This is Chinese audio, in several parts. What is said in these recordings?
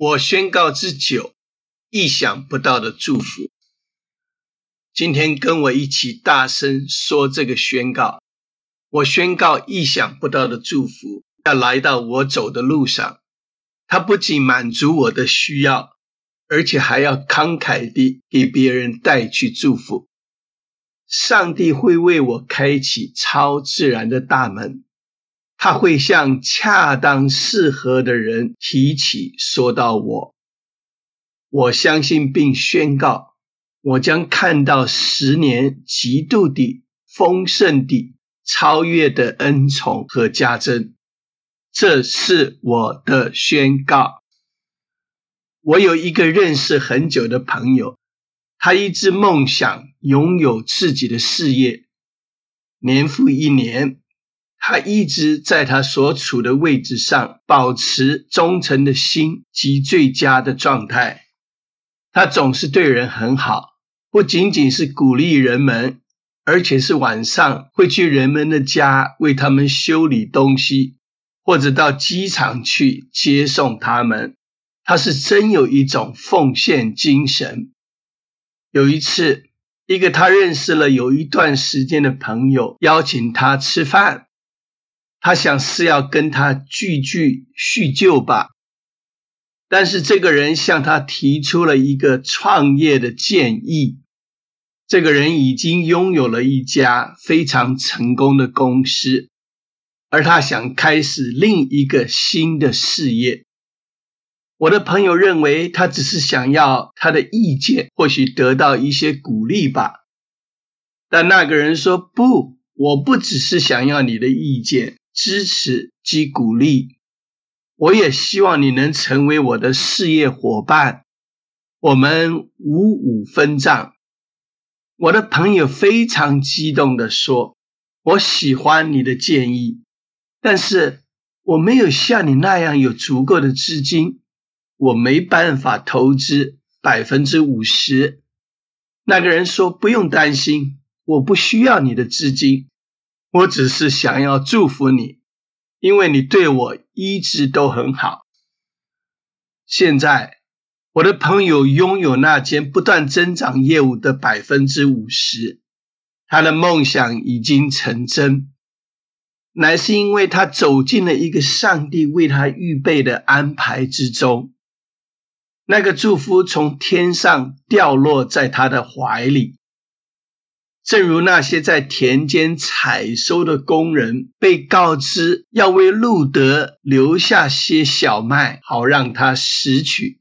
我宣告之久，意想不到的祝福。今天跟我一起大声说这个宣告。我宣告意想不到的祝福要来到我走的路上。它不仅满足我的需要，而且还要慷慨地给别人带去祝福。上帝会为我开启超自然的大门。他会向恰当适合的人提起，说到我，我相信并宣告，我将看到十年极度的丰盛的超越的恩宠和加增，这是我的宣告。我有一个认识很久的朋友，他一直梦想拥有自己的事业，年复一年。他一直在他所处的位置上保持忠诚的心及最佳的状态。他总是对人很好，不仅仅是鼓励人们，而且是晚上会去人们的家为他们修理东西，或者到机场去接送他们。他是真有一种奉献精神。有一次，一个他认识了有一段时间的朋友邀请他吃饭。他想是要跟他聚聚叙旧吧，但是这个人向他提出了一个创业的建议。这个人已经拥有了一家非常成功的公司，而他想开始另一个新的事业。我的朋友认为他只是想要他的意见，或许得到一些鼓励吧。但那个人说：“不，我不只是想要你的意见。”支持及鼓励，我也希望你能成为我的事业伙伴。我们五五分账。我的朋友非常激动的说：“我喜欢你的建议，但是我没有像你那样有足够的资金，我没办法投资百分之五十。”那个人说：“不用担心，我不需要你的资金。”我只是想要祝福你，因为你对我一直都很好。现在，我的朋友拥有那间不断增长业务的百分之五十，他的梦想已经成真，乃是因为他走进了一个上帝为他预备的安排之中。那个祝福从天上掉落在他的怀里。正如那些在田间采收的工人被告知要为路德留下些小麦，好让他拾取。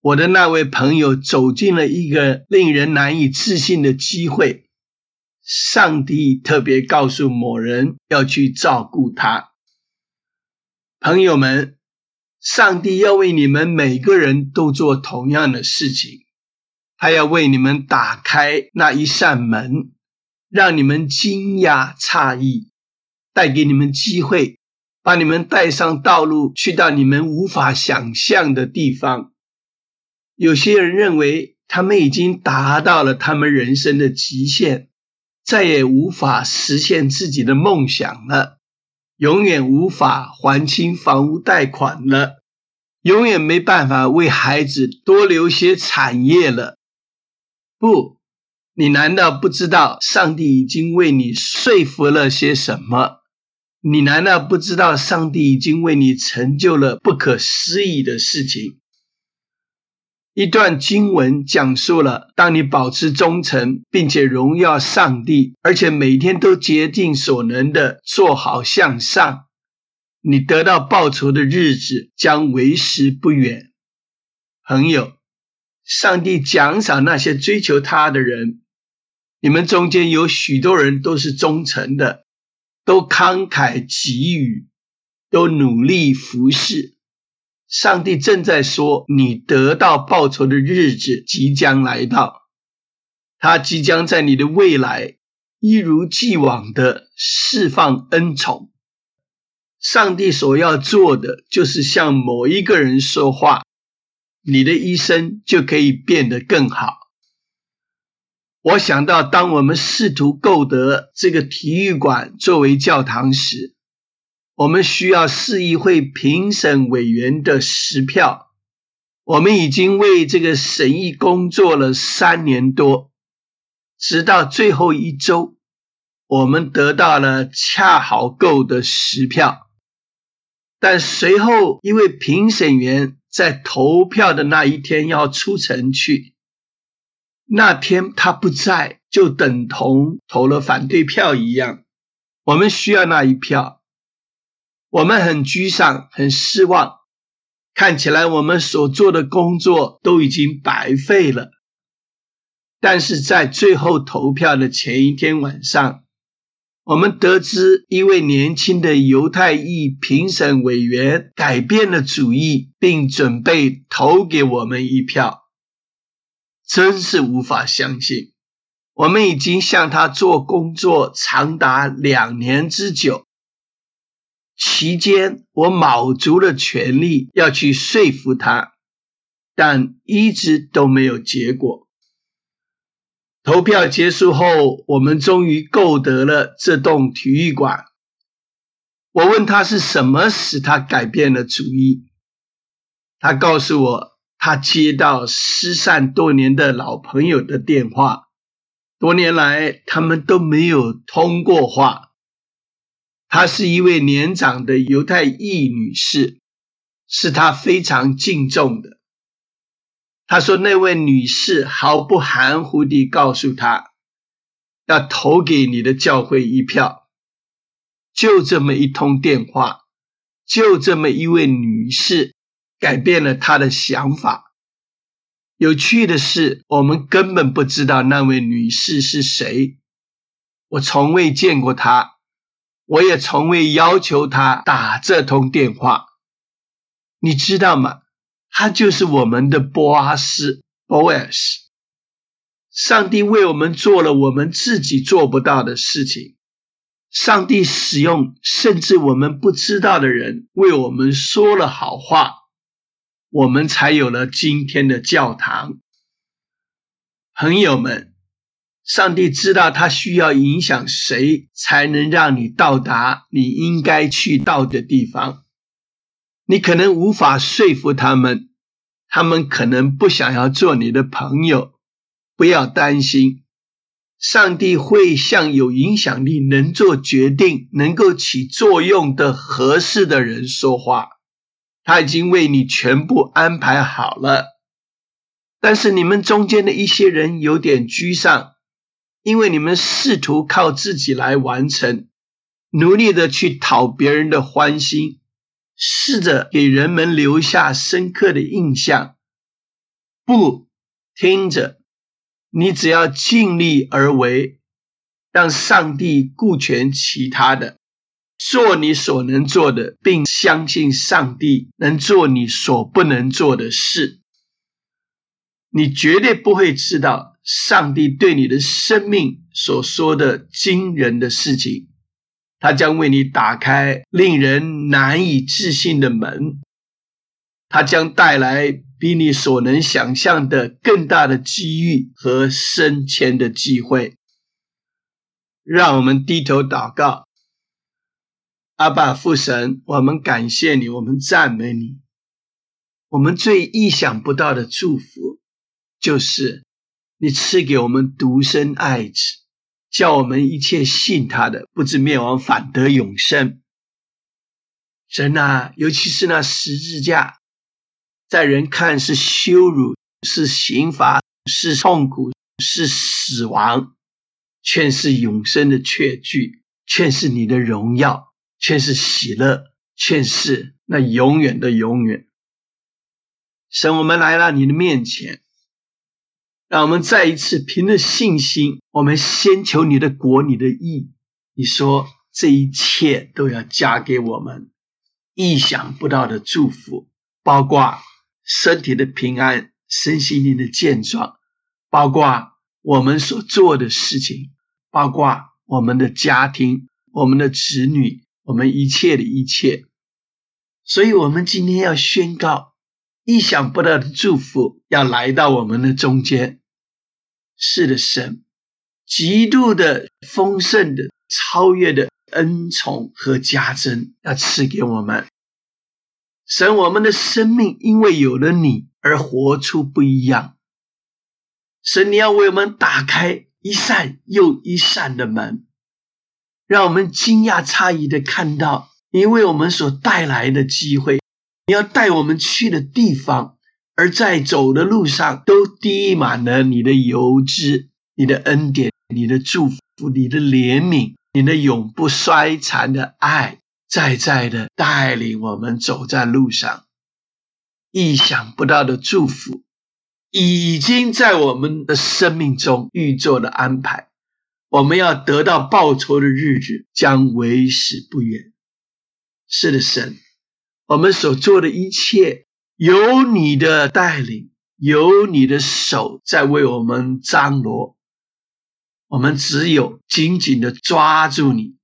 我的那位朋友走进了一个令人难以置信的机会。上帝特别告诉某人要去照顾他。朋友们，上帝要为你们每个人都做同样的事情。他要为你们打开那一扇门，让你们惊讶诧异，带给你们机会，把你们带上道路，去到你们无法想象的地方。有些人认为他们已经达到了他们人生的极限，再也无法实现自己的梦想了，永远无法还清房屋贷款了，永远没办法为孩子多留些产业了。不，你难道不知道上帝已经为你说服了些什么？你难道不知道上帝已经为你成就了不可思议的事情？一段经文讲述了：当你保持忠诚，并且荣耀上帝，而且每天都竭尽所能的做好向上，你得到报酬的日子将为时不远，朋友。上帝奖赏那些追求他的人，你们中间有许多人都是忠诚的，都慷慨给予，都努力服侍。上帝正在说，你得到报酬的日子即将来到，他即将在你的未来一如既往的释放恩宠。上帝所要做的，就是向某一个人说话。你的一生就可以变得更好。我想到，当我们试图购得这个体育馆作为教堂时，我们需要市议会评审委员的十票。我们已经为这个审议工作了三年多，直到最后一周，我们得到了恰好够的十票。但随后，因为评审员在投票的那一天要出城去，那天他不在，就等同投了反对票一样。我们需要那一票。我们很沮丧，很失望，看起来我们所做的工作都已经白费了。但是在最后投票的前一天晚上，我们得知一位年轻的犹太裔评审委员改变了主意，并准备投给我们一票，真是无法相信。我们已经向他做工作长达两年之久。期间，我卯足了全力要去说服他，但一直都没有结果。投票结束后，我们终于购得了这栋体育馆。我问他是什么使他改变了主意，他告诉我，他接到失散多年的老朋友的电话，多年来他们都没有通过话。她是一位年长的犹太裔女士，是她非常敬重的。他说，那位女士毫不含糊地告诉他，要投给你的教会一票。就这么一通电话，就这么一位女士，改变了他的想法。有趣的是，我们根本不知道那位女士是谁，我从未见过她。我也从未要求她打这通电话，你知道吗？他就是我们的波阿斯 （Boas）。上帝为我们做了我们自己做不到的事情。上帝使用甚至我们不知道的人为我们说了好话，我们才有了今天的教堂。朋友们。上帝知道他需要影响谁，才能让你到达你应该去到的地方。你可能无法说服他们，他们可能不想要做你的朋友。不要担心，上帝会向有影响力、能做决定、能够起作用的合适的人说话。他已经为你全部安排好了。但是你们中间的一些人有点沮丧。因为你们试图靠自己来完成，努力的去讨别人的欢心，试着给人们留下深刻的印象。不，听着，你只要尽力而为，让上帝顾全其他的，做你所能做的，并相信上帝能做你所不能做的事，你绝对不会知道。上帝对你的生命所说的惊人的事情，他将为你打开令人难以置信的门，他将带来比你所能想象的更大的机遇和升迁的机会。让我们低头祷告，阿爸父神，我们感谢你，我们赞美你，我们最意想不到的祝福就是。你赐给我们独生爱子，叫我们一切信他的，不知灭亡，反得永生。神啊，尤其是那十字架，在人看是羞辱，是刑罚，是痛苦，是死亡，却是永生的确据，却是你的荣耀，却是喜乐，却是那永远的永远。神，我们来到你的面前。让我们再一次凭着信心，我们先求你的国、你的义。你说这一切都要加给我们意想不到的祝福，包括身体的平安、身心灵的健壮，包括我们所做的事情，包括我们的家庭、我们的子女、我们一切的一切。所以，我们今天要宣告。意想不到的祝福要来到我们的中间，是的，神极度的丰盛的、超越的恩宠和加增要赐给我们。神，我们的生命因为有了你而活出不一样。神，你要为我们打开一扇又一扇的门，让我们惊讶诧异的看到你为我们所带来的机会，你要带我们去的地方，而在走的路上都滴满了你的油脂、你的恩典、你的祝福、你的怜悯、你的永不衰残的爱。在在的带领我们走在路上，意想不到的祝福已经在我们的生命中预做了安排。我们要得到报酬的日子将为时不远。是的，神，我们所做的一切有你的带领，有你的手在为我们张罗。我们只有紧紧的抓住你。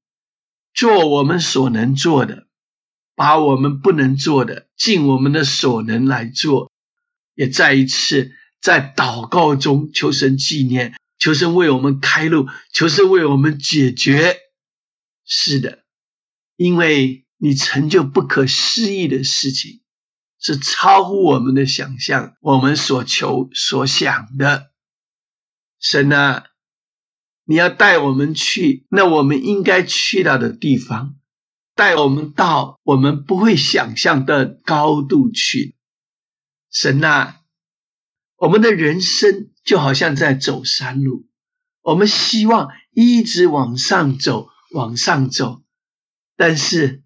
做我们所能做的，把我们不能做的尽我们的所能来做，也再一次在祷告中求神纪念，求神为我们开路，求神为我们解决。是的，因为你成就不可思议的事情，是超乎我们的想象，我们所求所想的。神啊！你要带我们去那我们应该去到的地方，带我们到我们不会想象的高度去。神啊，我们的人生就好像在走山路，我们希望一直往上走，往上走，但是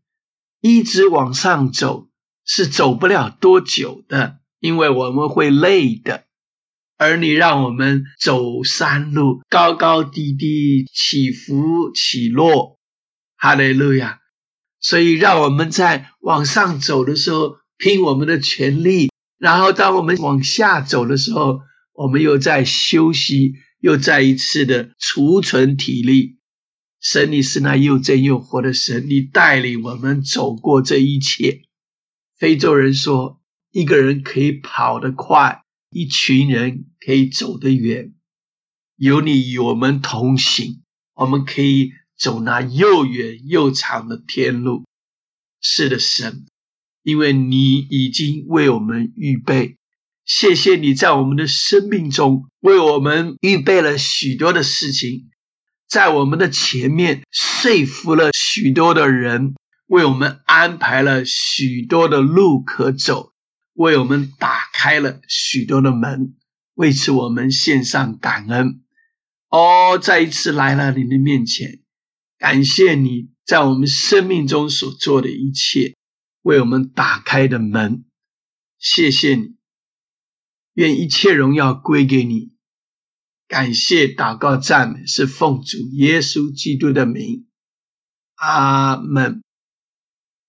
一直往上走是走不了多久的，因为我们会累的。而你让我们走山路，高高低低，起伏起落，哈利路亚！所以让我们在往上走的时候拼我们的全力，然后当我们往下走的时候，我们又在休息，又再一次的储存体力。神，你是那又真又活的神，你带领我们走过这一切。非洲人说，一个人可以跑得快。一群人可以走得远，有你与我们同行，我们可以走那又远又长的天路。是的，神，因为你已经为我们预备，谢谢你在我们的生命中为我们预备了许多的事情，在我们的前面说服了许多的人，为我们安排了许多的路可走。为我们打开了许多的门，为此我们献上感恩。哦，再一次来到你的面前，感谢你在我们生命中所做的一切，为我们打开的门。谢谢你，愿一切荣耀归给你。感谢祷告赞美是奉主耶稣基督的名，阿门。